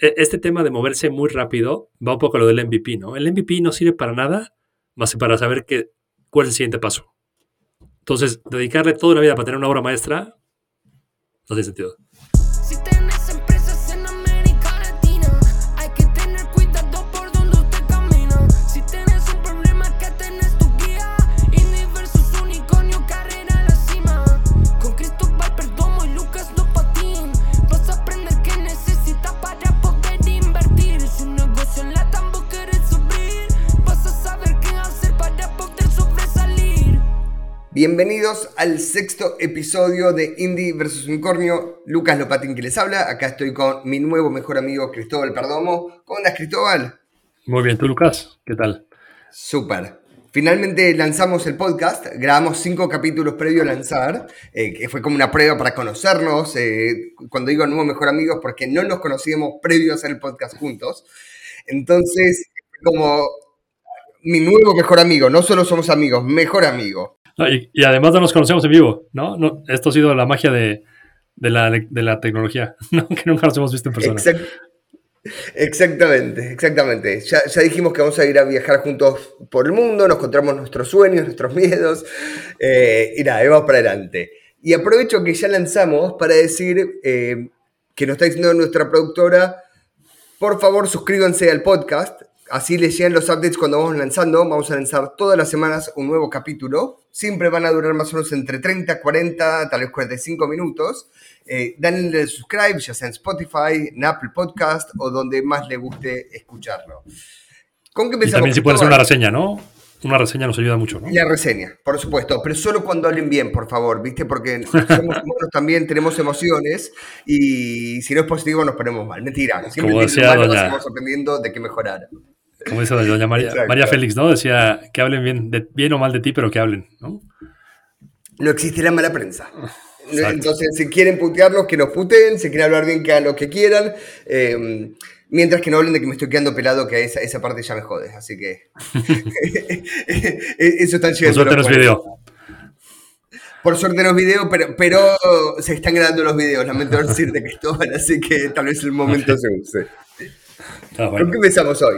e, este tema de moverse muy rápido va un poco a lo del MVP, ¿no? El MVP no sirve para nada más que para saber que, cuál es el siguiente paso. Entonces, dedicarle toda la vida para tener una obra maestra no tiene sentido. Bienvenidos al sexto episodio de Indie vs Unicornio. Lucas Lopatín que les habla. Acá estoy con mi nuevo mejor amigo Cristóbal Perdomo. ¿Cómo andas, Cristóbal? Muy bien, ¿tú, Lucas? ¿Qué tal? Súper. Finalmente lanzamos el podcast, grabamos cinco capítulos previo a lanzar, eh, que fue como una prueba para conocernos. Eh, cuando digo nuevo mejor amigo, porque no nos conocíamos previo a hacer el podcast juntos. Entonces, como mi nuevo mejor amigo, no solo somos amigos, mejor amigo y, además no nos conocemos en vivo, ¿no? esto ha sido la magia de, la, tecnología, ¿no? que nunca nos hemos visto en persona. exactamente, exactamente. Ya, dijimos que vamos a ir a viajar juntos por el mundo, nos contamos nuestros sueños, nuestros miedos, eh, y nada, vamos para adelante. Y aprovecho que ya lanzamos para decir eh, que nos está diciendo nuestra productora, por favor suscríbanse al podcast, así les llegan los updates cuando vamos lanzando. Vamos a lanzar todas las semanas un nuevo capítulo. Siempre van a durar más o menos entre 30, 40, tal vez 45 minutos. Eh, denle subscribe, ya sea en Spotify, en Apple Podcast o donde más le guste escucharlo. ¿Con qué también si puede ser una reseña, ¿no? Una reseña nos ayuda mucho, ¿no? La reseña, por supuesto, pero solo cuando hablen bien, por favor, ¿viste? Porque somos humanos también, tenemos emociones y si no es positivo nos ponemos mal. Mentira, siempre Como decía estamos aprendiendo de qué mejorar. Como dice doña María, María Félix, ¿no? Decía que hablen bien, de, bien o mal de ti, pero que hablen, ¿no? No existe la mala prensa. Entonces, si quieren putearnos, que nos puteen, si quieren hablar bien, que hagan lo que quieran. Em, mientras que no hablen de que me estoy quedando pelado, que esa, esa parte ya me jode. Así que. eso está llegando. Por suerte no es video. Por suerte no es video, pero, pero se están grabando los videos. Lamento decirte, Cristóbal, así que tal vez el momento se use. Ah, ¿Con qué empezamos hoy?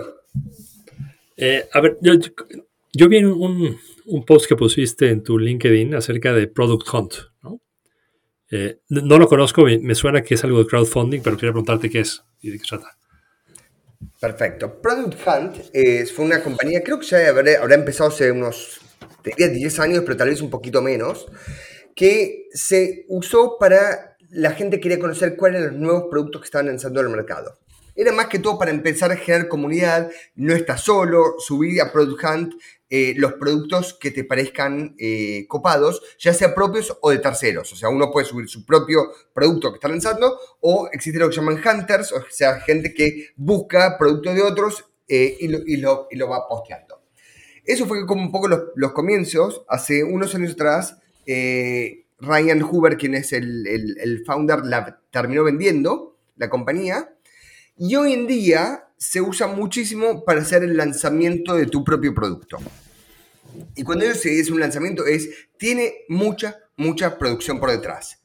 Eh, a ver, yo, vi un, post que pusiste en tu LinkedIn acerca de Product Hunt, ¿no? Eh, no lo conozco, me, suena que es algo de crowdfunding, pero quería preguntarte qué es y de qué trata. Perfecto. Product Hunt fue una compañía, creo que ya habrá, empezado hace unos, 10 años, pero tal vez un poquito menos, que se usó para la gente que quería conocer cuáles eran los nuevos productos que estaban lanzando en el mercado. Era más que todo para empezar a generar comunidad, no estás solo, subir a Product Hunt eh, los productos que te parezcan eh, copados, ya sea propios o de terceros. O sea, uno puede subir su propio producto que está lanzando o existe lo que llaman hunters, o sea, gente que busca productos de otros eh, y, lo, va posteando. Eso fue como un poco los, comienzos. Hace unos años atrás, Ryan Hoover, quien es el, el founder, la terminó vendiendo la compañía y hoy en día se usa muchísimo para hacer el lanzamiento de tu propio producto. Y cuando yo se es un lanzamiento es, tiene mucha, mucha producción por detrás.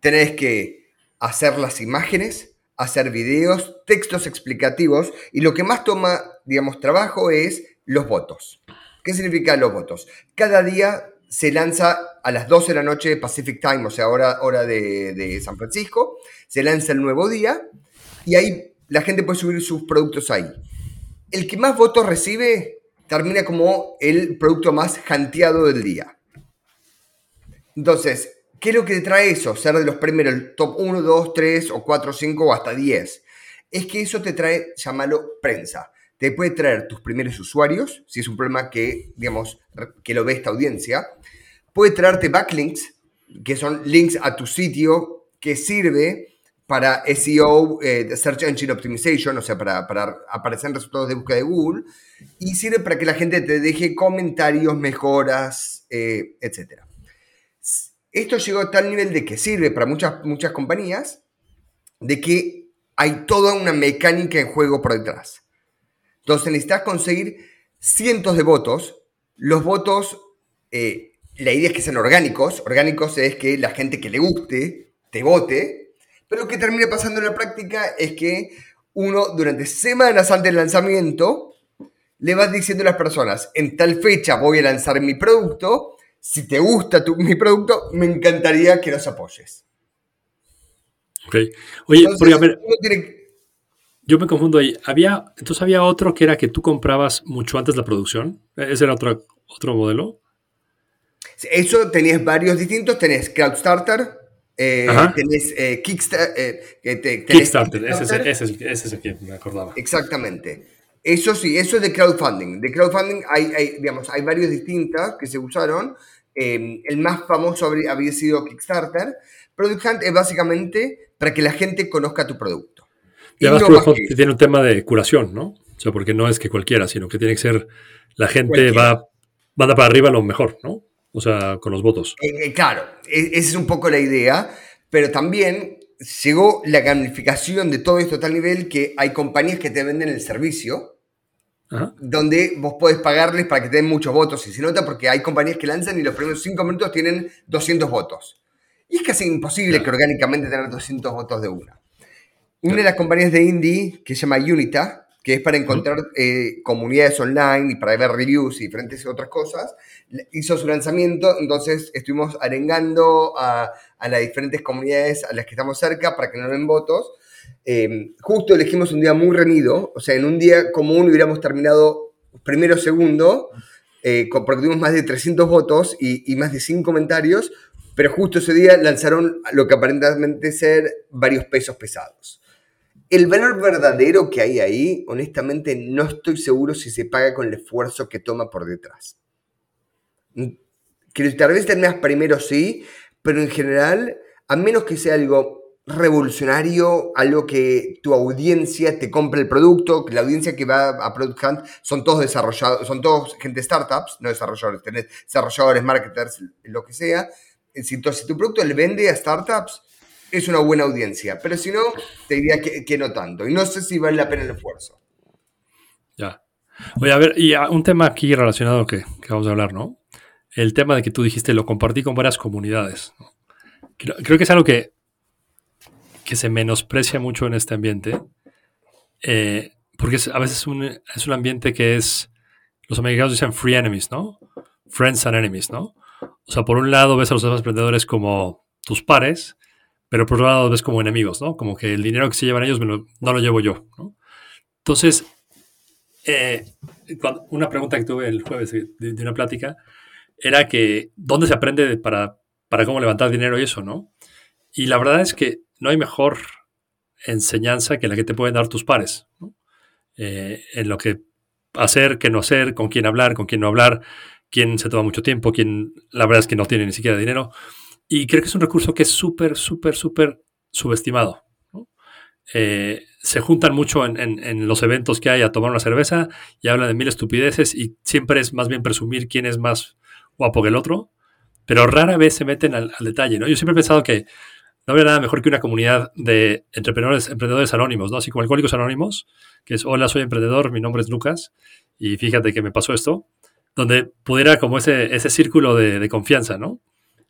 Tenés que hacer las imágenes, hacer videos, textos explicativos y lo que más toma, digamos, trabajo es los votos. ¿Qué significa los votos? Cada día se lanza a las 12 de la noche Pacific Time, o sea, hora, hora de, de San Francisco, se lanza el nuevo día y ahí la gente puede subir sus productos ahí. El que más votos recibe termina como el producto más janteado del día. Entonces, ¿qué es lo que te trae eso? Ser de los primeros, top 1, 2, 3 o 4, 5 o hasta 10. Es que eso te trae, llámalo prensa. Te puede traer tus primeros usuarios, si es un problema que, digamos, que lo ve esta audiencia. Puede traerte backlinks, que son links a tu sitio que sirve para SEO, eh, Search Engine Optimization, o sea, para, para, aparecer en resultados de búsqueda de Google, y sirve para que la gente te deje comentarios, mejoras, eh, etc. Esto llegó a tal nivel de que sirve para muchas, muchas compañías, de que hay toda una mecánica en juego por detrás. Entonces necesitas conseguir cientos de votos. Los votos, eh, la idea es que sean orgánicos. Orgánicos es que la gente que le guste te vote pero lo que termina pasando en la práctica es que uno durante semanas antes del lanzamiento le vas diciendo a las personas, en tal fecha voy a lanzar mi producto, si te gusta mi producto, me encantaría que nos apoyes. Ok. Oye, a ver, yo me confundo ahí. Había, entonces había otro que era que tú comprabas mucho antes la producción. ¿Ese era otro, otro modelo? Eso tenías varios distintos. Tenés Crowdstarter, eh, tenés eh, Kickstarter. Eh, Kickstarter, Ese, es, ese, es, el que me acordaba. Exactamente. Eso sí, eso es de crowdfunding. De crowdfunding hay, hay digamos, hay varios distintos que se usaron. el más famoso había, había sido Kickstarter. Product Hunt es básicamente para que la gente conozca tu producto. Y además Product Hunt tiene un tema de curación, ¿no? O sea, porque no es que cualquiera, sino que tiene que ser, la gente va, manda para arriba lo mejor, ¿no? O sea, con los votos. Eh, eh, claro, e, esa es un poco la idea, pero también llegó la gamificación de todo esto a tal nivel que hay compañías que te venden el servicio, donde vos podés pagarles para que te den muchos votos. Y se nota porque hay compañías que lanzan y los primeros cinco minutos tienen 200 votos. Y es casi imposible que orgánicamente tener 200 votos de una. Una de las compañías de indie que se llama Unita, que es para encontrar eh, comunidades online y para ver reviews y diferentes otras cosas, hizo su lanzamiento, entonces estuvimos arengando a, las diferentes comunidades a las que estamos cerca para que nos den votos. Eh, justo elegimos un día muy reñido, o sea, en un día común hubiéramos terminado primero segundo, eh, porque tuvimos más de 300 votos y, y, más de 100 comentarios, pero justo ese día lanzaron lo que aparentemente ser varios pesos pesados. El valor verdadero que hay ahí, honestamente, no estoy seguro si se paga con el esfuerzo que toma por detrás. Que tal vez terminas primero sí, pero en general, a menos que sea algo revolucionario, algo que tu audiencia te compre el producto, que la audiencia que va a Product Hunt son todos desarrollados, son todos gente de startups, no desarrolladores, tenés desarrolladores, marketers, lo que sea, si tu, si tu producto le vende a startups, es una buena audiencia. Pero si no, te diría que, no tanto. Y no sé si vale la pena el esfuerzo. Ya. Oye, a ver, y un tema aquí relacionado que, vamos a hablar, ¿no? El tema de que tú dijiste, lo compartí con varias comunidades. Creo, que es algo que, que se menosprecia mucho en este ambiente. Eh, porque a veces un, es un ambiente que es, los americanos dicen free enemies, ¿no? Friends and enemies, ¿no? O sea, por un lado ves a los demás emprendedores como tus pares, pero por otro lado ves como enemigos, ¿no? Como que el dinero que se llevan ellos no lo llevo yo, ¿no? Entonces, eh, una pregunta que tuve el jueves de, una plática era que, ¿dónde se aprende para, para cómo levantar dinero y eso, no? Y la verdad es que no hay mejor enseñanza que la que te pueden dar tus pares, ¿no? Eh, en lo que hacer, qué no hacer, con quién hablar, con quién no hablar, quien se toma mucho tiempo, quien la verdad es que no tiene ni siquiera dinero. Y creo que es un recurso que es súper, súper, súper subestimado. Eh, se juntan mucho en, los eventos que hay a tomar una cerveza y hablan de mil estupideces y siempre es más bien presumir quién es más guapo que el otro, pero rara vez se meten al, detalle. ¿no? Yo siempre he pensado que no habría nada mejor que una comunidad de entreprenedores, emprendedores anónimos, ¿no? así como alcohólicos anónimos, que es, hola, soy emprendedor, mi nombre es Lucas y fíjate que me pasó esto donde pudiera como ese, ese círculo de, confianza, ¿no?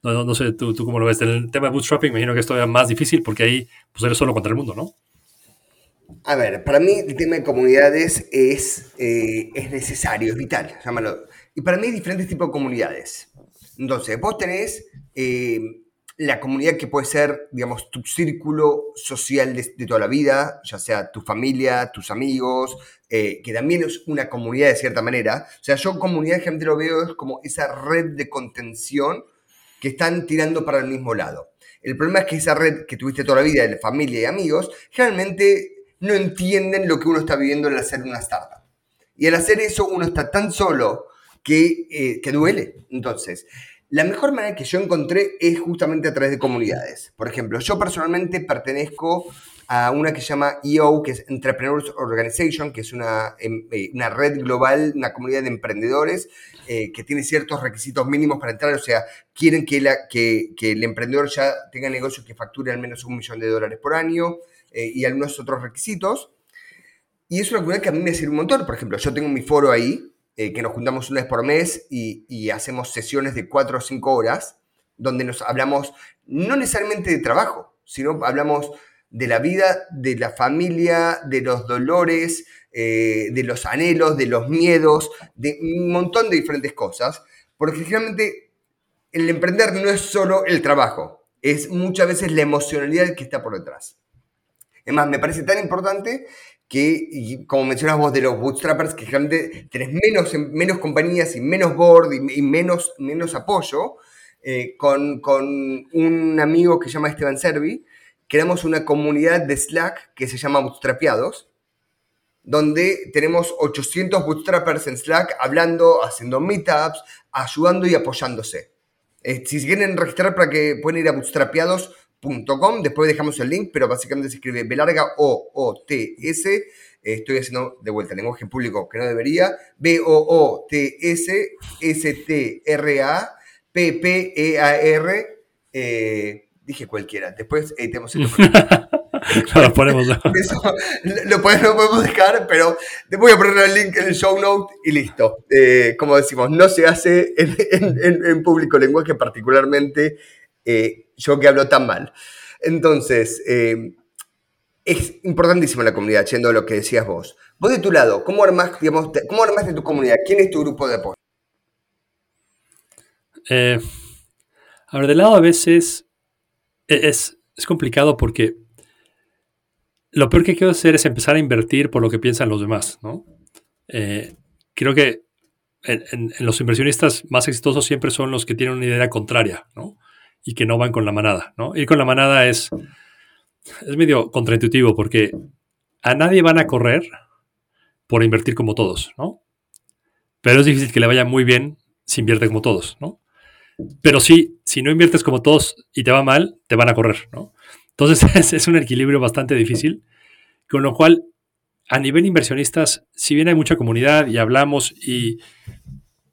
¿No? No, sé, ¿tú, tú cómo lo ves. El tema de bootstrapping me imagino que es todavía más difícil porque ahí pues eres solo contra el mundo, ¿no? A ver, para mí el tema de comunidades es, eh, es necesario, es vital, llámalo. Y para mí hay diferentes tipos de comunidades. Entonces, vos tenés eh, la comunidad que puede ser, digamos, tu círculo social de, de, toda la vida, ya sea tu familia, tus amigos, eh, que también es una comunidad de cierta manera. O sea, yo comunidad gente lo veo es como esa red de contención que están tirando para el mismo lado. El problema es que esa red que tuviste toda la vida de familia y amigos, generalmente no entienden lo que uno está viviendo al hacer una startup. Y al hacer eso uno está tan solo que, eh, que duele. Entonces, la mejor manera que yo encontré es justamente a través de comunidades. Por ejemplo, yo personalmente pertenezco a una que se llama EO, que es Entrepreneurs Organization, que es una, em, eh, una red global, una comunidad de emprendedores eh, que tiene ciertos requisitos mínimos para entrar, o sea, quieren que, la, que, que el emprendedor ya tenga negocios que facture al menos un millón de dólares por año eh, y algunos otros requisitos. Y es una comunidad que a mí me sirve un montón. Por ejemplo, yo tengo mi foro ahí, que nos juntamos una vez por mes y, y hacemos sesiones de cuatro o cinco horas, donde nos hablamos no necesariamente de trabajo, sino hablamos de la vida, de la familia, de los dolores, eh, de los anhelos, de los miedos, de un montón de diferentes cosas, porque generalmente el emprender no es solo el trabajo, es muchas veces la emocionalidad que está por detrás. Es más, me parece tan importante que, como mencionas vos de los bootstrappers, que generalmente tenés menos, menos compañías y menos board y, menos, menos apoyo, eh, con, con, un amigo que se llama Esteban Servi, creamos una comunidad de Slack que se llama Bootstrapeados, donde tenemos 800 bootstrappers en Slack hablando, haciendo meetups, ayudando y apoyándose. Eh, si quieren registrar para que pueden ir a bootstrapeados.com, después dejamos el link, pero básicamente se escribe B larga O O T S. Eh, estoy haciendo de vuelta el lenguaje público que no debería. B O O T S S T R A P P E A R. Eh, dije cualquiera. Después editemos el lo ponemos. lo, podemos, dejar, pero voy a poner el link en el show note y listo. Eh, como decimos, no se hace en, público lenguaje, particularmente eh, yo que hablo tan mal. Entonces, eh, es importantísima la comunidad, yendo a lo que decías vos. Vos de tu lado, ¿cómo armás, digamos, ¿cómo armás de tu comunidad? ¿Quién es tu grupo de apoyo? a ver, de lado a veces es, es complicado porque lo peor que quiero hacer es empezar a invertir por lo que piensan los demás, ¿no? Eh, creo que en, los inversionistas más exitosos siempre son los que tienen una idea contraria, ¿no? Y que no van con la manada, ¿no? Ir con la manada es, es medio contraintuitivo porque a nadie van a correr por invertir como todos, ¿no? Pero es difícil que le vaya muy bien si invierte como todos, ¿no? Pero sí, si no inviertes como todos y te va mal, te van a correr, ¿no? Entonces es un equilibrio bastante difícil, con lo cual a nivel inversionistas, si bien hay mucha comunidad y hablamos y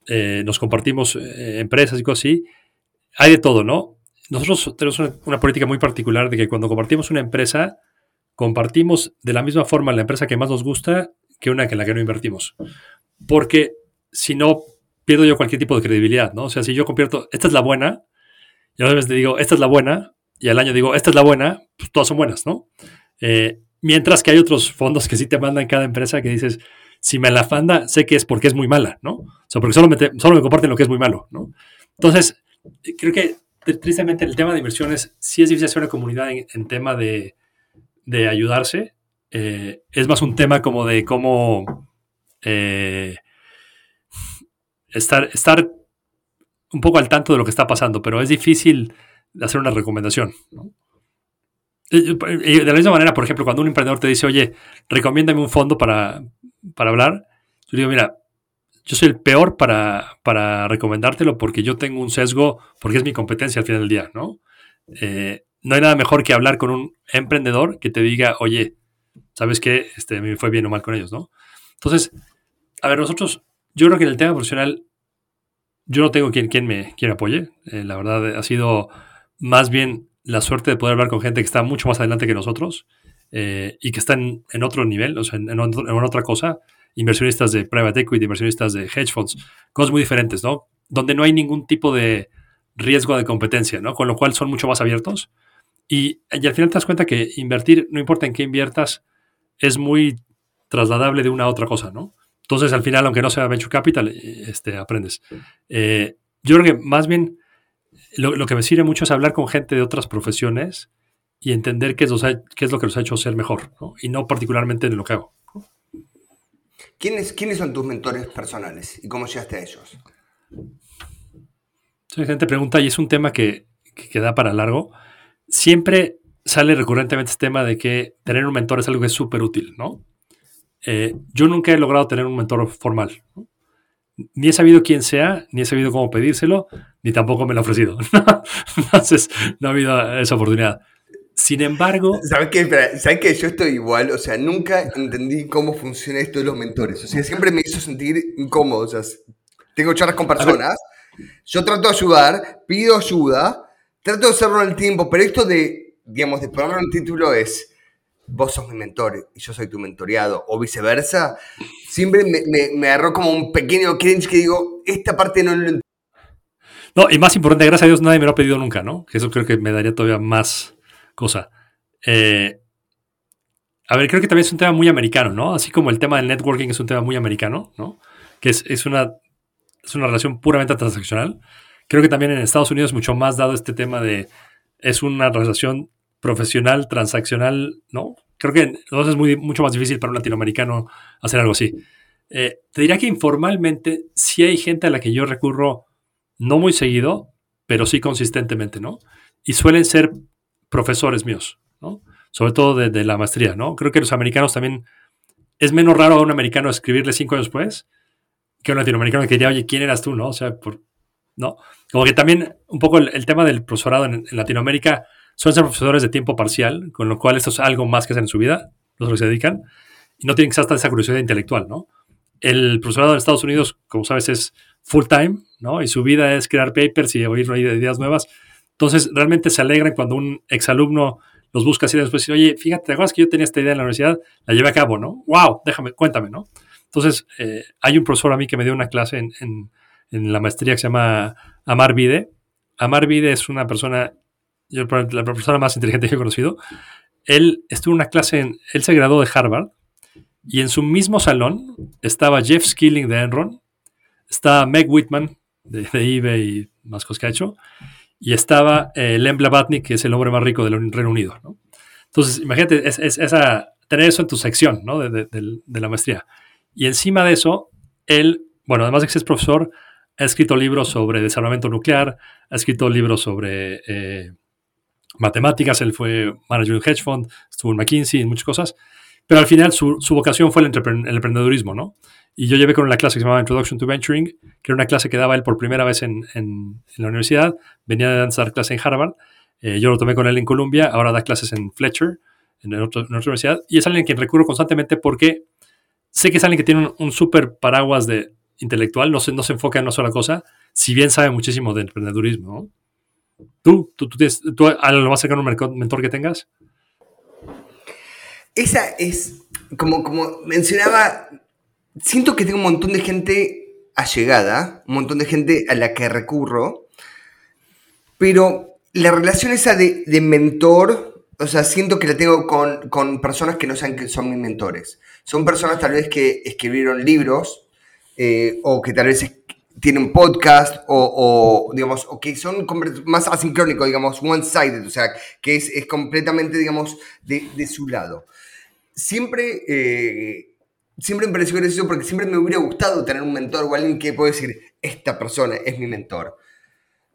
eh, nos compartimos eh, empresas y cosas así, hay de todo, ¿no? Nosotros tenemos una, política muy particular de que cuando compartimos una empresa, compartimos de la misma forma la empresa que más nos gusta que una en la que no invertimos. Porque si no, pierdo yo cualquier tipo de credibilidad, ¿no? O sea, si yo convierto, esta es la buena, y a veces te digo, esta es la buena, y al año digo, esta es la buena, pues todas son buenas, ¿no? Eh, mientras que hay otros fondos que sí te mandan cada empresa que dices, si me la fanda, sé que es porque es muy mala, ¿no? O sea, porque solo me, solo me comparten lo que es muy malo, ¿no? Entonces, creo que tristemente el tema de inversiones sí es difícil hacer una comunidad en, tema de, de ayudarse. Eh, es más un tema como de cómo eh, estar, estar un poco al tanto de lo que está pasando, pero es difícil hacer una recomendación. de la misma manera, por ejemplo, cuando un emprendedor te dice, oye, recomiéndame un fondo para, hablar, yo digo, mira, yo soy el peor para, para, recomendártelo porque yo tengo un sesgo, porque es mi competencia al final del día, ¿no? Eh, no hay nada mejor que hablar con un emprendedor que te diga, oye, ¿sabes qué? Este, me fue bien o mal con ellos, ¿no? Entonces, a ver, nosotros, yo creo que en el tema profesional, yo no tengo quien, quien, me, quien apoye. Eh, la verdad, ha sido más bien la suerte de poder hablar con gente que está mucho más adelante que nosotros eh, y que están en otro nivel, o sea, en, otra cosa, inversionistas de private equity, inversionistas de hedge funds, cosas muy diferentes, ¿no? Donde no hay ningún tipo de riesgo de competencia, ¿no? Con lo cual son mucho más abiertos. Y, y al final te das cuenta que invertir, no importa en qué inviertas, es muy trasladable de una a otra cosa, ¿no? Entonces, al final, aunque no sea venture capital, eh, este, aprendes. Eh, yo creo que más bien lo, que me sirve mucho es hablar con gente de otras profesiones y entender qué es, qué es lo que los ha hecho ser mejor, y no particularmente en lo que hago. ¿Quiénes, ¿Quiénes son tus mentores personales y cómo llegaste a ellos? Sí, gente pregunta, y es un tema que, que, da para largo. Siempre sale recurrentemente este tema de que tener un mentor es algo que es súper útil, ¿no? Eh, yo nunca he logrado tener un mentor formal. ¿no? ni he sabido quién sea, ni he sabido cómo pedírselo, ni tampoco me lo ha ofrecido. Entonces, no ha habido esa oportunidad. Sin embargo... ¿Sabes qué? ¿Sabes que Yo estoy igual, o sea, nunca entendí cómo funciona esto de los mentores. O sea, siempre me hizo sentir incómodo. O sea, tengo charlas con personas, yo trato de ayudar, pido ayuda, trato de hacerlo en el tiempo, pero esto de, digamos, de ponerlo en el título es vos sos mi mentor y yo soy tu mentoreado, o viceversa, siempre me, me, agarró como un pequeño cringe que digo, esta parte no lo. No, y más importante, gracias a Dios nadie me lo ha pedido nunca, ¿no? Que eso creo que me daría todavía más cosa. Eh, a ver, creo que también es un tema muy americano, ¿no? Así como el tema del networking es un tema muy americano, ¿no? Que es, es una, es una relación puramente transaccional. Creo que también en Estados Unidos es mucho más dado este tema de, es una relación profesional, transaccional, ¿no? Creo que entonces es muy, mucho más difícil para un latinoamericano hacer algo así. Eh, te diría que informalmente sí hay gente a la que yo recurro no muy seguido, pero sí consistentemente, ¿no? Y suelen ser profesores míos, ¿no? Sobre todo de, la maestría, ¿no? Creo que los americanos también... Es menos raro a un americano escribirle cinco años después que a un latinoamericano que diría, oye, ¿quién eras tú, no? O sea, por, ¿no? Como que también un poco el, tema del profesorado en, Latinoamérica suelen ser profesores de tiempo parcial, con lo cual esto es algo más que hacen en su vida, los que se dedican, y no tienen hasta esa curiosidad intelectual, ¿no? El profesorado en Estados Unidos, como sabes, es full time, ¿no? Y su vida es crear papers y oír ideas nuevas. Entonces, realmente se alegran cuando un exalumno los busca así después y oye, fíjate, ¿te acuerdas que yo tenía esta idea en la universidad? La llevé a cabo, ¿no? ¡Wow! Déjame, cuéntame, ¿no? Entonces, eh, hay un profesor a mí que me dio una clase en, en, en, la maestría que se llama Amar Vide. Amar Vide es una persona, yo, la persona más inteligente que he conocido. Él estuvo en una clase, en, él se graduó de Harvard y en su mismo salón estaba Jeff Skilling de Enron, estaba Meg Whitman de, de eBay y más cosas que ha hecho, y estaba eh, Len Blavatnik, que es el hombre más rico del Reino Unido. ¿no? Entonces, imagínate, es, esa, tener eso en tu sección ¿no? de, de, la maestría. Y encima de eso, él, bueno, además de que es profesor, ha escrito libros sobre desarmamento nuclear, ha escrito libros sobre eh, matemáticas, él fue manager de hedge fund, estuvo en McKinsey, en muchas cosas, pero al final su, su vocación fue el, el, emprendedurismo, ¿no? Y yo llevé con una clase que se llamaba Introduction to Venturing, que era una clase que daba él por primera vez en, en, la universidad. Venía de dar clase en Harvard. Eh, yo lo tomé con él en Columbia. Ahora da clases en Fletcher, en, otra universidad. Y es alguien a quien recurro constantemente porque sé que es alguien que tiene un, un súper paraguas de intelectual. No se, no se enfoca en una sola cosa, si bien sabe muchísimo de emprendedurismo. ¿Tú, tú, tú, tienes, tú a lo más cercano un mentor que tengas? Esa es, como, como mencionaba, siento que tengo un montón de gente allegada, un montón de gente a la que recurro, pero la relación esa de, mentor, o sea, siento que la tengo con, personas que no saben que son mis mentores. Son personas tal vez que escribieron libros eh, o que tal vez tienen podcast o, digamos, o que son más asincrónicos, digamos, one-sided, o sea, que es, completamente, digamos, de, de, su lado. Siempre eh, siempre me pareció gracioso porque siempre me hubiera gustado tener un mentor o alguien que pueda decir, esta persona es mi mentor.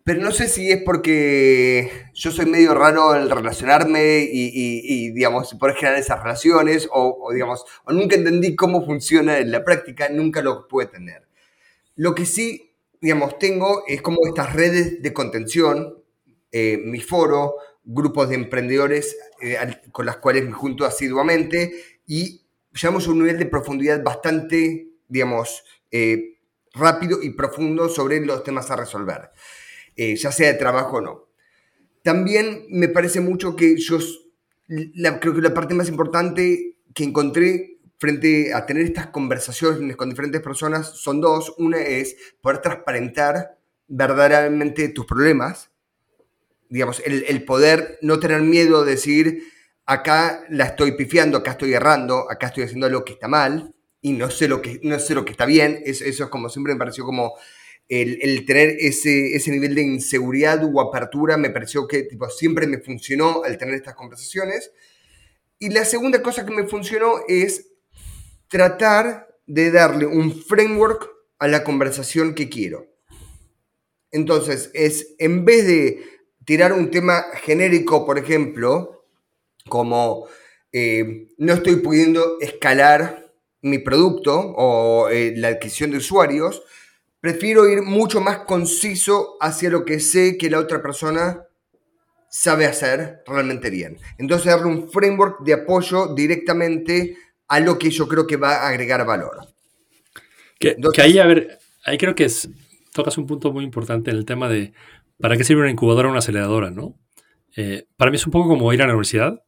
Pero no sé si es porque yo soy medio raro al relacionarme y, y, digamos, poder generar esas relaciones o, digamos, o nunca entendí cómo funciona en la práctica, nunca lo pude tener. Lo que sí, digamos, tengo es como estas redes de contención, eh, mi foro, grupos de emprendedores eh, con las cuales me junto asiduamente y llegamos a un nivel de profundidad bastante, digamos, eh, rápido y profundo sobre los temas a resolver, eh, ya sea de trabajo o no. También me parece mucho que yo, creo que la parte más importante que encontré frente a tener estas conversaciones con diferentes personas son dos. Una es poder transparentar verdaderamente tus problemas, digamos, el, el poder no tener miedo de decir, acá la estoy pifiando, acá estoy errando, acá estoy haciendo algo que está mal y no sé lo que, no sé lo que está bien. Eso, es como siempre me pareció como el, tener ese, ese, nivel de inseguridad u apertura, me pareció que tipo, siempre me funcionó al tener estas conversaciones. Y la segunda cosa que me funcionó es tratar de darle un framework a la conversación que quiero. Entonces, es en vez de tirar un tema genérico, por ejemplo, como eh, no estoy pudiendo escalar mi producto o eh, la adquisición de usuarios, prefiero ir mucho más conciso hacia lo que sé que la otra persona sabe hacer realmente bien. Entonces darle un framework de apoyo directamente a lo que yo creo que va a agregar valor. Que, ahí, a ver, ahí creo que es, tocas un punto muy importante en el tema de para qué sirve una incubadora o una aceleradora, ¿no? Eh, para mí es un poco como ir a la universidad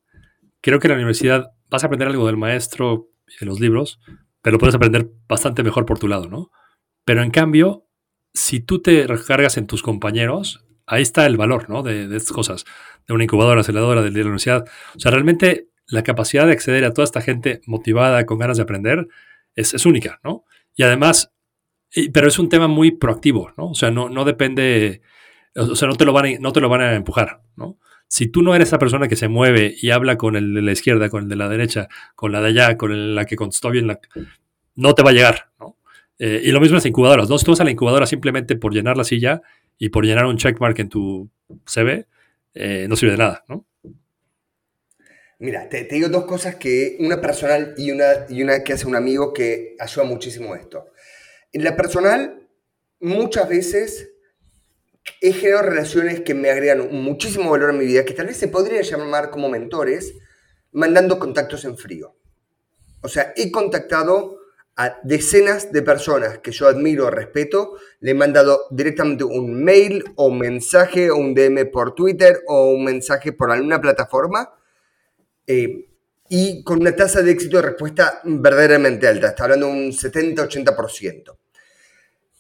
creo que en la universidad vas a aprender algo del maestro y de los libros, pero lo puedes aprender bastante mejor por tu lado, ¿no? Pero en cambio, si tú te recargas en tus compañeros, ahí está el valor, ¿no? De, estas cosas, de una incubadora, aceleradora, de la universidad. O sea, realmente la capacidad de acceder a toda esta gente motivada, con ganas de aprender, es, es única, ¿no? Y además, pero es un tema muy proactivo, ¿no? O sea, no, no depende, o sea, no te, lo van a, no te lo van a empujar, ¿no? Si tú no eres esa persona que se mueve y habla con el de la izquierda, con el de la derecha, con la de allá, con la que contestó bien, la, no te va a llegar, ¿no? Eh, y lo mismo en las incubadoras, ¿no? Si tú vas a la incubadora simplemente por llenar la silla y por llenar un checkmark en tu CV, eh, no sirve de nada, ¿no? Mira, te, digo dos cosas que, una personal y una, y una que hace un amigo que ayuda muchísimo a esto. En la personal, muchas veces he generado relaciones que me agregan muchísimo valor a mi vida, que tal vez se podría llamar como mentores, mandando contactos en frío. O sea, he contactado a decenas de personas que yo admiro, respeto, le he mandado directamente un mail o un mensaje o un DM por Twitter o un mensaje por alguna plataforma eh, y con una tasa de éxito de respuesta verdaderamente alta, está hablando de un 70-80%.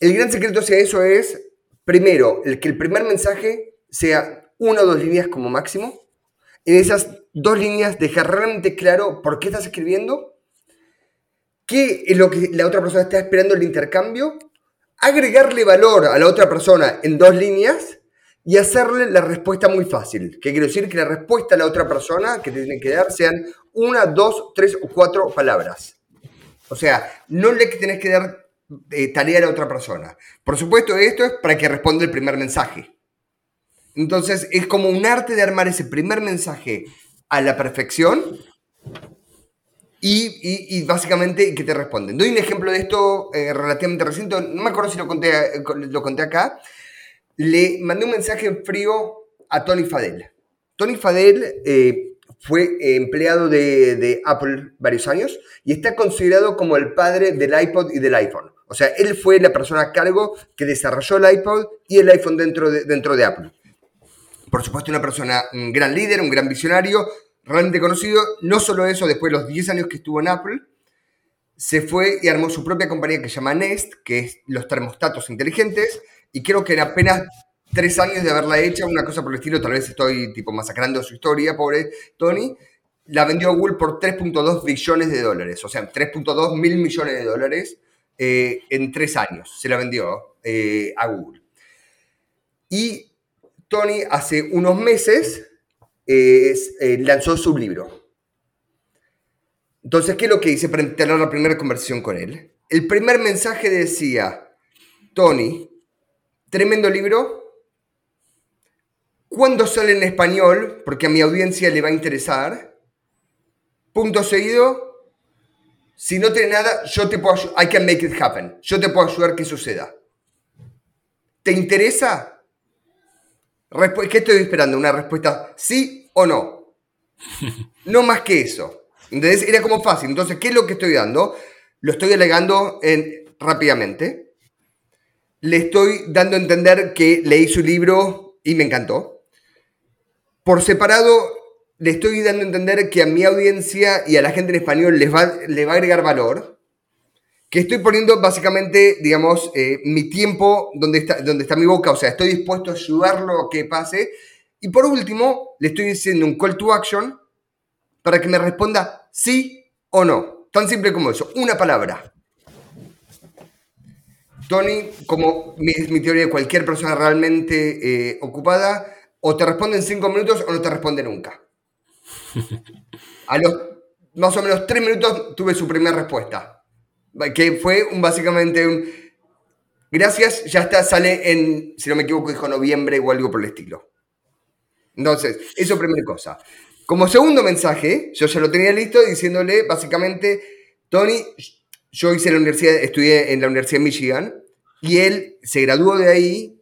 El gran secreto hacia eso es, primero, el que el primer mensaje sea una o dos líneas como máximo. En esas dos líneas dejar realmente claro por qué estás escribiendo, qué es lo que la otra persona está esperando el intercambio, agregarle valor a la otra persona en dos líneas y hacerle la respuesta muy fácil. ¿Qué quiero decir? Que la respuesta a la otra persona que te tiene que dar sean una, dos, tres o cuatro palabras. O sea, no le tenés que dar eh, tarea a la otra persona. Por supuesto, esto es para que responda el primer mensaje. Entonces, es como un arte de armar ese primer mensaje a la perfección y, básicamente que te responden. Doy un ejemplo de esto eh, relativamente reciente, no me acuerdo si lo conté, lo conté acá. Le mandé un mensaje en frío a Tony Fadell. Tony Fadell eh, fue empleado de, Apple varios años y está considerado como el padre del iPod y del iPhone. O sea, él fue la persona a cargo que desarrolló el iPod y el iPhone dentro de, dentro de Apple. Por supuesto, una persona, un gran líder, un gran visionario, realmente conocido. No solo eso, después de los 10 años que estuvo en Apple, se fue y armó su propia compañía que se llama Nest, que es los termostatos inteligentes, y creo que en apenas tres años de haberla hecha, una cosa por el estilo, tal vez estoy tipo masacrando su historia, pobre Tony, la vendió a Google por 3.2 billones de dólares, o sea, 3.2 mil millones de dólares eh, en tres años. Se la vendió eh, a Google. Y Tony hace unos meses eh, lanzó su libro. Entonces, ¿qué es lo que hice para tener la primera conversación con él? El primer mensaje decía, Tony, tremendo libro. ¿Cuándo sale en español? Porque a mi audiencia le va a interesar. Punto seguido, si no tiene nada, yo te puedo ayudar. I can make it happen. Yo te puedo ayudar que suceda. ¿Te interesa? ¿Qué estoy esperando? ¿Una respuesta sí o no? No más que eso. Entonces era como fácil. Entonces, ¿qué es lo que estoy dando? Lo estoy alegando en, rápidamente. Le estoy dando a entender que leí su libro y me encantó. Por separado, le estoy dando a entender que a mi audiencia y a la gente en español les va, le va a agregar valor, que estoy poniendo básicamente, digamos, eh, mi tiempo donde está, donde está mi boca, o sea, estoy dispuesto a ayudarlo a que pase. Y por último, le estoy diciendo un call to action para que me responda sí o no. Tan simple como eso, una palabra. Tony, como mi, mi teoría de cualquier persona realmente eh, ocupada, o te responde en cinco minutos o no te responde nunca. A los más o menos tres minutos tuve su primera respuesta, que fue un, básicamente un... Gracias, ya está, sale en, si no me equivoco, dijo noviembre o algo por el estilo. Entonces, eso primera cosa. Como segundo mensaje, yo ya lo tenía listo diciéndole básicamente, Tony, yo hice la universidad, estudié en la Universidad de Michigan y él se graduó de ahí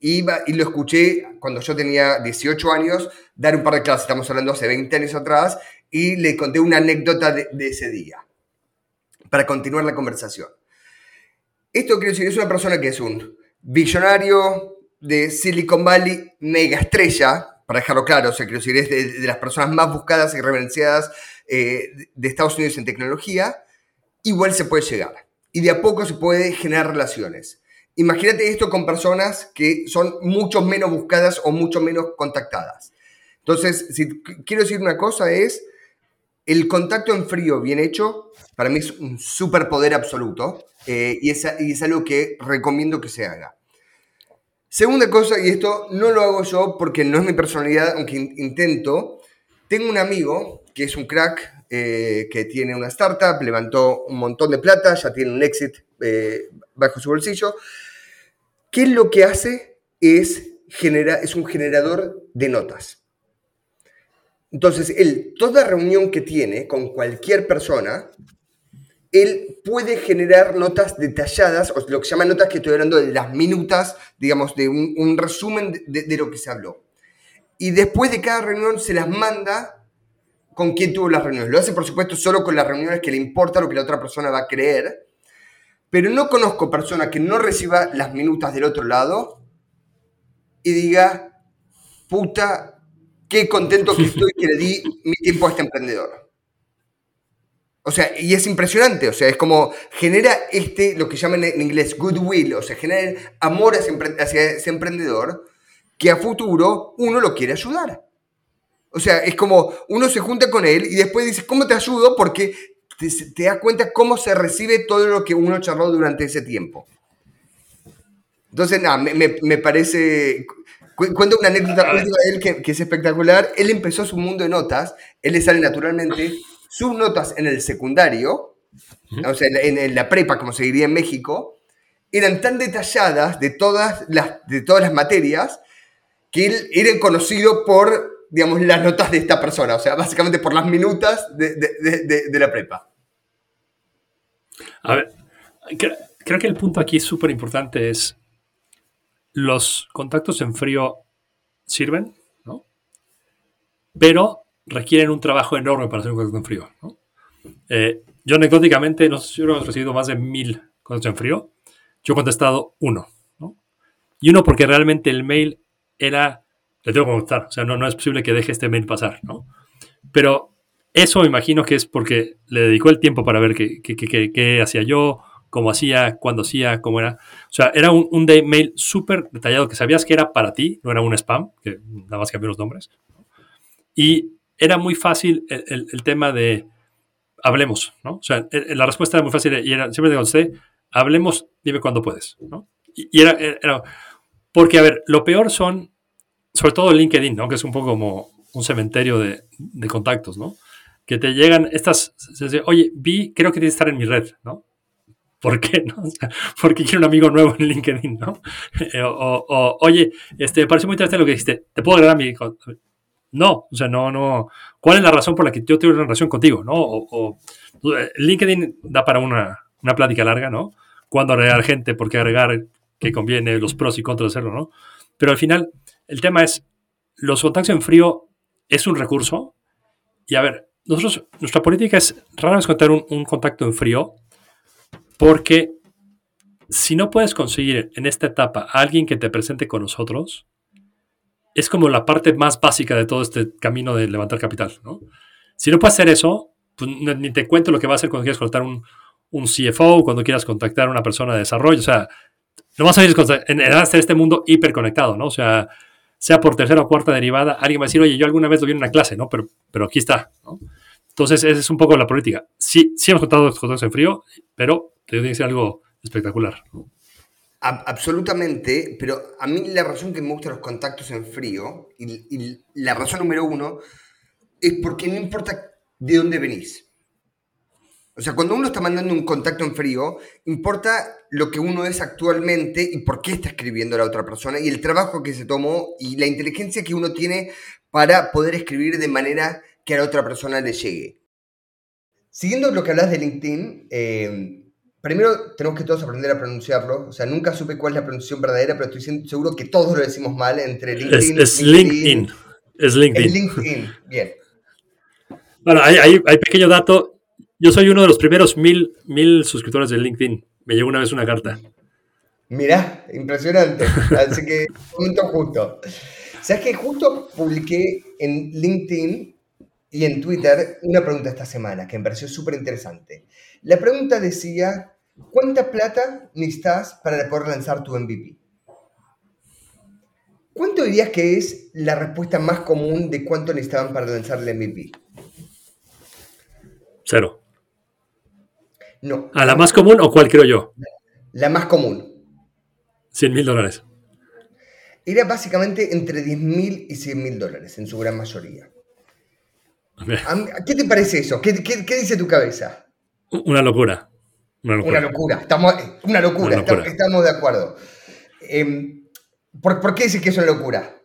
Iba, y lo escuché cuando yo tenía 18 años dar un par de clases, estamos hablando hace 20 años atrás, y le conté una anécdota de, ese día, para continuar la conversación. Esto quiero decir, es una persona que es un visionario de Silicon Valley, mega estrella, para dejarlo claro, o sea, quiero es de, las personas más buscadas y reverenciadas eh, de Estados Unidos en tecnología, igual se puede llegar. Y de a poco se puede generar relaciones. Imagínate esto con personas que son mucho menos buscadas o mucho menos contactadas. Entonces, si quiero decir una cosa es, el contacto en frío bien hecho, para mí es un superpoder absoluto eh, y, es, y es algo que recomiendo que se haga. Segunda cosa, y esto no lo hago yo porque no es mi personalidad, aunque intento, tengo un amigo que es un crack, eh, que tiene una startup, levantó un montón de plata, ya tiene un exit eh, bajo su bolsillo, que lo que hace es, genera, es un generador de notas. Entonces, él, toda reunión que tiene con cualquier persona, él puede generar notas detalladas, o lo que se llama notas que estoy hablando de las minutas, digamos, de un, resumen de, lo que se habló. Y después de cada reunión se las manda con quién tuvo las reuniones. Lo hace, por supuesto, solo con las reuniones que le importa lo que la otra persona va a creer. Pero no conozco persona que no reciba las minutas del otro lado y diga, puta, qué contento que estoy que le di mi tiempo a este emprendedor. O sea, y es impresionante, o sea, es como genera este, lo que llaman en inglés goodwill, o sea, genera amor hacia, ese emprendedor que a futuro uno lo quiere ayudar. O sea, es como uno se junta con él y después dice, ¿cómo te ayudo? Porque te, te das cuenta cómo se recibe todo lo que uno charló durante ese tiempo. Entonces, nada, me, me parece, Cuento una anécdota de él que, es espectacular. Él empezó su mundo de notas, él le sale naturalmente sus notas en el secundario, o sea, en, la prepa, como se diría en México, eran tan detalladas de todas las, de todas las materias que él era conocido por, digamos, las notas de esta persona, o sea, básicamente por las minutas de, de la prepa. A ver, creo que el punto aquí súper importante es los contactos en frío sirven, ¿no? Pero requieren un trabajo enorme para hacer un contacto en frío. Eh, yo anecdóticamente, no sé he recibido más de mil contactos en frío. Yo he contestado uno, ¿no? Y uno porque realmente el mail era, le tengo que contestar, o sea, no, no es posible que deje este mail pasar, ¿no? Pero eso imagino que es porque le dedicó el tiempo para ver qué, qué, qué, qué hacía yo, cómo hacía, cuándo hacía, cómo era. O sea, era un, un mail súper detallado que sabías que era para ti, no era un spam, que nada más cambió los nombres. Y era muy fácil el, tema de hablemos, ¿no? O sea, la respuesta era muy fácil y era, siempre te contesté, hablemos, dime cuándo puedes, ¿no? Y, era, era, porque, a ver, lo peor son, sobre todo LinkedIn, ¿no? Que es un poco como un cementerio de, de contactos, ¿no? Que te llegan estas, oye, vi, creo que tienes que estar en mi red, ¿no? ¿Por qué no? porque quiero un amigo nuevo en LinkedIn, ¿no? Eh, o, oye, este, me muy interesante lo que dijiste. ¿Te puedo agregar a mi... No, o sea, no, no. ¿Cuál es la razón por la que yo tengo una relación contigo, no? O, LinkedIn da para una, una plática larga, ¿no? Cuándo agregar gente, por qué agregar, qué conviene, los pros y contras de hacerlo, ¿no? Pero al final, el tema es, los contactos en frío es un recurso. Y a ver, nosotros, nuestra política es rara vez contar un, un contacto en frío porque si no puedes conseguir en esta etapa a alguien que te presente con nosotros, es como la parte más básica de todo este camino de levantar capital, ¿no? Si no puedes hacer eso, pues ni te cuento lo que va a hacer cuando quieras contactar un, un CFO, cuando quieras contactar a una persona de desarrollo, o sea, no vas a ir en, en este mundo hiperconectado, ¿no? O sea, sea por tercera o cuarta derivada, alguien va a decir, oye, yo alguna vez lo vi en una clase, ¿no? Pero, pero aquí está, ¿no? Entonces, esa es un poco la política. Sí, sí hemos contado los contactos en frío, pero tiene que ser algo espectacular. Absolutamente, pero a mí la razón que me gustan los contactos en frío, y, la razón número uno, es porque no importa de dónde venís. O sea, cuando uno está mandando un contacto en frío, importa lo que uno es actualmente y por qué está escribiendo la otra persona y el trabajo que se tomó y la inteligencia que uno tiene para poder escribir de manera que a la otra persona le llegue. Siguiendo lo que hablas de LinkedIn, eh, Primero, tenemos que todos aprender a pronunciarlo. O sea, nunca supe cuál es la pronunciación verdadera, pero estoy seguro que todos lo decimos mal entre LinkedIn. Es, es LinkedIn. Es LinkedIn. Es LinkedIn. Bien. Bueno, hay, hay, hay, pequeño dato. Yo soy uno de los primeros mil, mil suscriptores de LinkedIn. Me llegó una vez una carta. Mirá, impresionante. Así que, punto justo. ¿Sabes que justo publiqué en LinkedIn y en Twitter una pregunta esta semana que me pareció súper interesante. La pregunta decía, ¿cuánta plata necesitas para poder lanzar tu MVP? ¿Cuánto dirías que es la respuesta más común de cuánto necesitaban para lanzar el MVP? Cero. No. ¿A la más común o cuál creo yo? La más común. 100 mil dólares. Era básicamente entre 10 mil y 100 mil dólares en su gran mayoría. ¿Qué te parece eso? ¿Qué, dice tu cabeza? Una locura. Una locura. Una locura. Estamos, una locura. Estamos, de acuerdo. Em, ¿por, qué dices que es una locura?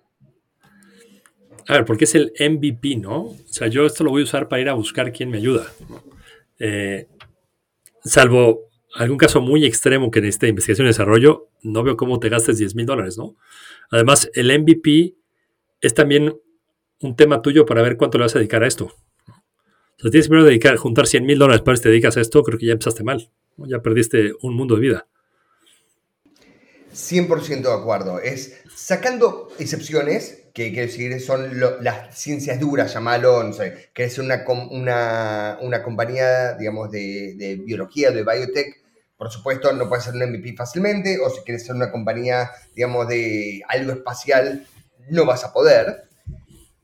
A ver, porque es el MVP, ¿no? O sea, yo esto lo voy a usar para ir a buscar quién me ayuda. Eh, salvo algún caso muy extremo que necesite investigación y desarrollo, no veo cómo te gastes 10 mil dólares, ¿no? Además, el MVP es también un tema tuyo para ver cuánto le vas a dedicar a esto. O sea, tienes primero dedicar, juntar 100 mil dólares para que te dedicas a esto, creo que ya empezaste mal. Ya perdiste un mundo de vida. 100% de acuerdo. Es sacando excepciones, que quiero decir son las ciencias duras, llamarlo, no sé, que es una, una, una compañía, digamos, de, de, biología, de biotech, por supuesto no puede ser un MVP fácilmente, o si quieres ser una compañía, digamos, de algo espacial, no vas a poder.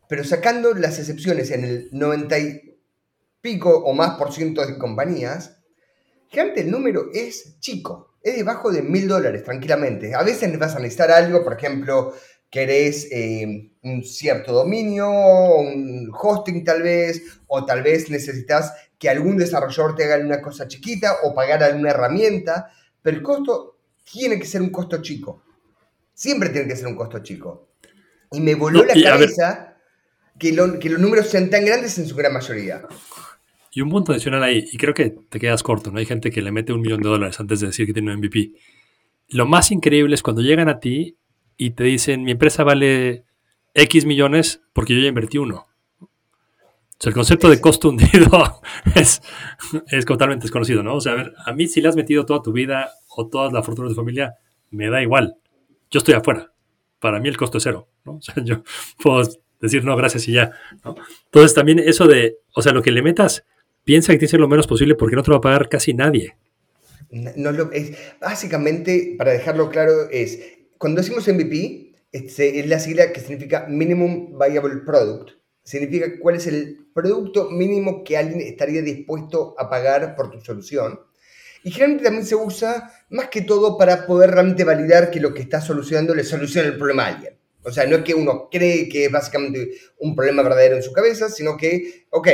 Pero sacando las excepciones en el 90 y pico o más por ciento de compañías, generalmente el número es chico, es debajo de mil dólares tranquilamente. A veces vas a necesitar algo, por ejemplo, querés eh, un cierto dominio, un hosting tal vez, o tal vez necesitas que algún desarrollador te haga una cosa chiquita o pagar alguna herramienta, pero el costo tiene que ser un costo chico. Siempre tiene que ser un costo chico. Y me voló la cabeza que, los números sean tan grandes en su gran mayoría. Y un punto adicional ahí, y creo que te quedas corto, ¿no? Hay gente que le mete un millón de dólares antes de decir que tiene un MVP. Lo más increíble es cuando llegan a ti y te dicen, mi empresa vale X millones porque yo ya invertí uno. O sea, el concepto de costo hundido es, es totalmente desconocido, ¿no? O sea, a ver, a mí si le has metido toda tu vida o toda la fortuna de tu familia, me da igual. Yo estoy afuera. Para mí el costo es cero, ¿no? O sea, yo puedo decir no, gracias y ya. Entonces también eso de, o sea, lo que le metas, piensa que tiene que lo menos posible porque no te va a pagar casi nadie. No, lo, es, básicamente, para dejarlo claro, es, cuando decimos MVP, es, la sigla que significa Minimum Viable Product. Significa cuál es el producto mínimo que alguien estaría dispuesto a pagar por tu solución. Y generalmente también se usa más que todo para poder realmente validar que lo que está solucionando le soluciona el problema a alguien. O sea, no es que uno cree que es básicamente un problema verdadero en su cabeza, sino que, ok,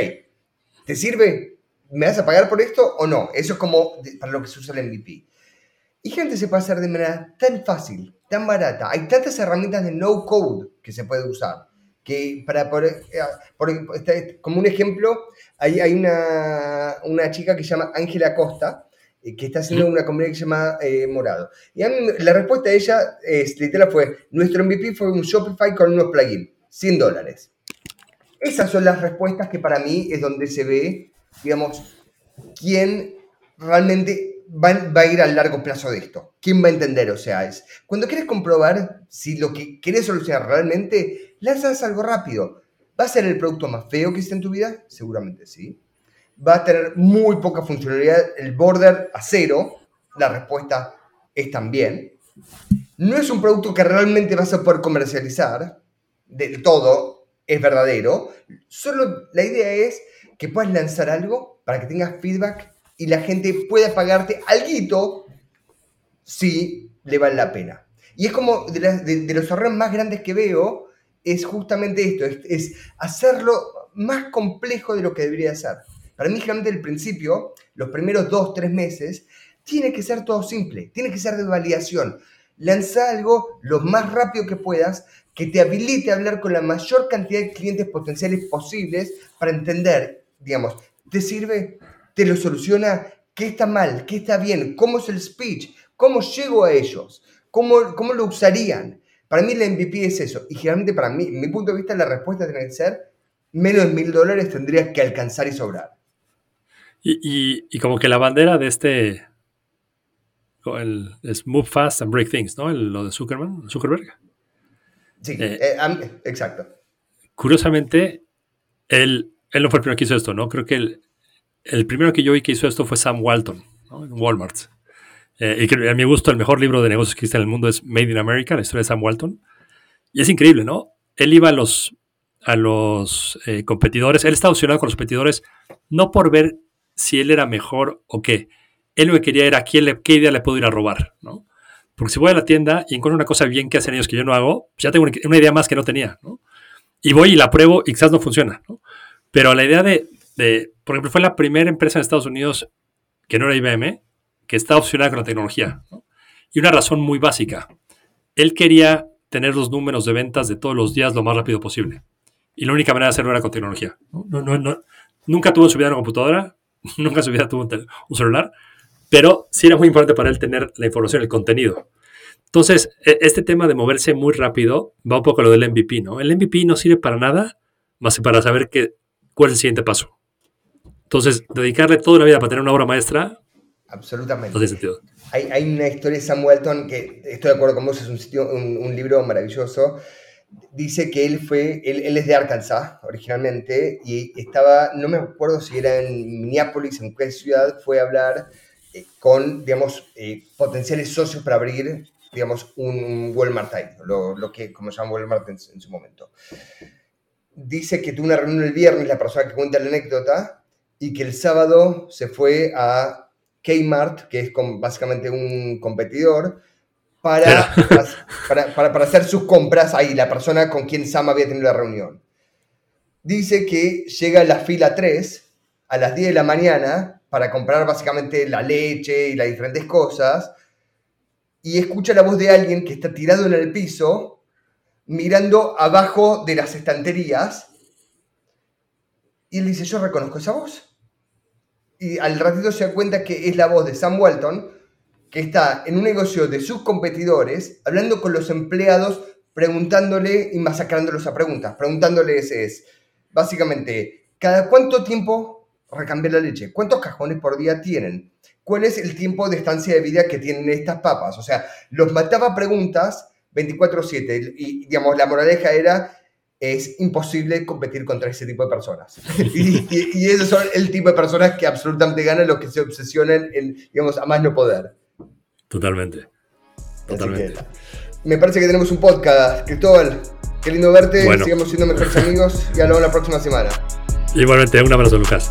¿te sirve? ¿Me vas a pagar por esto o no? Eso es como para lo que se usa el MVP. Y gente se puede hacer de manera tan fácil, tan barata. Hay tantas herramientas de no code que se puede usar. Que para, por, eh, este, como un ejemplo, hay, hay una, una chica que se llama Ángela Costa, eh, que está haciendo una comunidad que se llama eh, Morado. Y la respuesta de ella, es, literal, fue, nuestro MVP fue un Shopify con unos plugins, 100 dólares. Esas son las respuestas que para mí es donde se ve, digamos, quién realmente va, a ir a largo plazo de esto. ¿Quién va a entender? O sea, es cuando quieres comprobar si lo que quieres solucionar realmente, lanzas algo rápido. ¿Va a ser el producto más feo que hiciste en tu vida? Seguramente sí va a tener muy poca funcionalidad, el border a cero, la respuesta es también. No es un producto que realmente vas a poder comercializar, del todo es verdadero, solo la idea es que puedas lanzar algo para que tengas feedback y la gente pueda pagarte algo si le vale la pena. Y es como de, los errores más grandes que veo, es justamente esto, es, hacerlo más complejo de lo que debería ser. Para mí, generalmente, el principio, los primeros dos, tres meses, tiene que ser todo simple, tiene que ser de validación. Lanza algo lo más rápido que puedas que te habilite a hablar con la mayor cantidad de clientes potenciales posibles para entender, digamos, ¿te sirve? ¿Te lo soluciona? ¿Qué está mal? ¿Qué está bien? ¿Cómo es el speech? ¿Cómo llego a ellos? ¿Cómo, cómo lo usarían? Para mí el MVP es eso. Y generalmente para mí, mi punto de vista, la respuesta tiene que ser menos de mil dólares tendrías que alcanzar y sobrar. Y, como que la bandera de este el, es Move Fast and Break Things, ¿no? lo de Zuckerman, Zuckerberg. Sí, eh, eh, exacto. Curiosamente, él, él no fue el primero que hizo esto, ¿no? Creo que el, el primero que yo vi que hizo esto fue Sam Walton, ¿no? En Walmart. Eh, y que a mi gusto el mejor libro de negocios que existe en el mundo es Made in America, la historia de Sam Walton. Y es increíble, ¿no? Él iba a los, a los competidores, él estaba opcionado con los competidores no por ver si él era mejor o qué. Él lo que quería era quién qué idea le puedo ir a robar, ¿no? Porque si voy a la tienda y encuentro una cosa bien que hacen ellos que yo no hago, pues ya tengo una idea más que no tenía, ¿no? Y voy y la pruebo y quizás no funciona, ¿no? Pero la idea de, de, por ejemplo, fue la primera empresa en Estados Unidos que no era IBM, que está opcionada con la tecnología, ¿no? Y una razón muy básica. Él quería tener los números de ventas de todos los días lo más rápido posible. Y la única manera de hacerlo era con tecnología. No, no, no, nunca tuvo en su vida una computadora, nunca en su vida tuvo un, celular, pero sí era muy importante para él tener la información, el contenido. Entonces, e, este tema de moverse muy rápido va un poco a lo del MVP, ¿no? El MVP no sirve para nada más que para saber qué, cuál es el siguiente paso. Entonces, dedicarle toda la vida para tener una obra maestra. Absolutamente. No tiene sentido. Hay, hay, una historia de Sam Walton que estoy de acuerdo con vos, es un, sitio, un, libro maravilloso. Dice que él fue, él, él, es de Arkansas originalmente y estaba, no me acuerdo si era en Minneapolis, en qué ciudad, fue a hablar con, digamos, eh, potenciales socios para abrir, digamos, un Walmart ahí, lo, lo que, como se llama Walmart en, en su momento. Dice que tuvo una reunión el viernes, la persona que cuenta la anécdota, y que el sábado se fue a Kmart, que es básicamente un competidor, para, para, hacer sus compras ahí, la persona con quien Sam había tenido la reunión. Dice que llega a la fila 3 a las 10 de la mañana para comprar básicamente la leche y las diferentes cosas y escucha la voz de alguien que está tirado en el piso mirando abajo de las estanterías y él dice, yo reconozco esa voz y al ratito se da cuenta que es la voz de Sam Walton, que está en un negocio de sus competidores, hablando con los empleados, preguntándole y masacrándolos a preguntas. Preguntándoles es, básicamente, ¿cada cuánto tiempo recambiar la leche? ¿Cuántos cajones por día tienen? ¿Cuál es el tiempo de estancia de vida que tienen estas papas? O sea, los mataba preguntas 24/7 y, digamos, la moraleja era es imposible competir contra ese tipo de personas. y, y, esos son el tipo de personas que absolutamente ganan los que se obsesionan en, digamos, a más no poder. Totalmente. Totalmente. me parece que tenemos un podcast. Cristóbal, qué lindo verte. Sigamos siendo mejores amigos y hablamos la próxima semana. Igualmente, un abrazo, Lucas.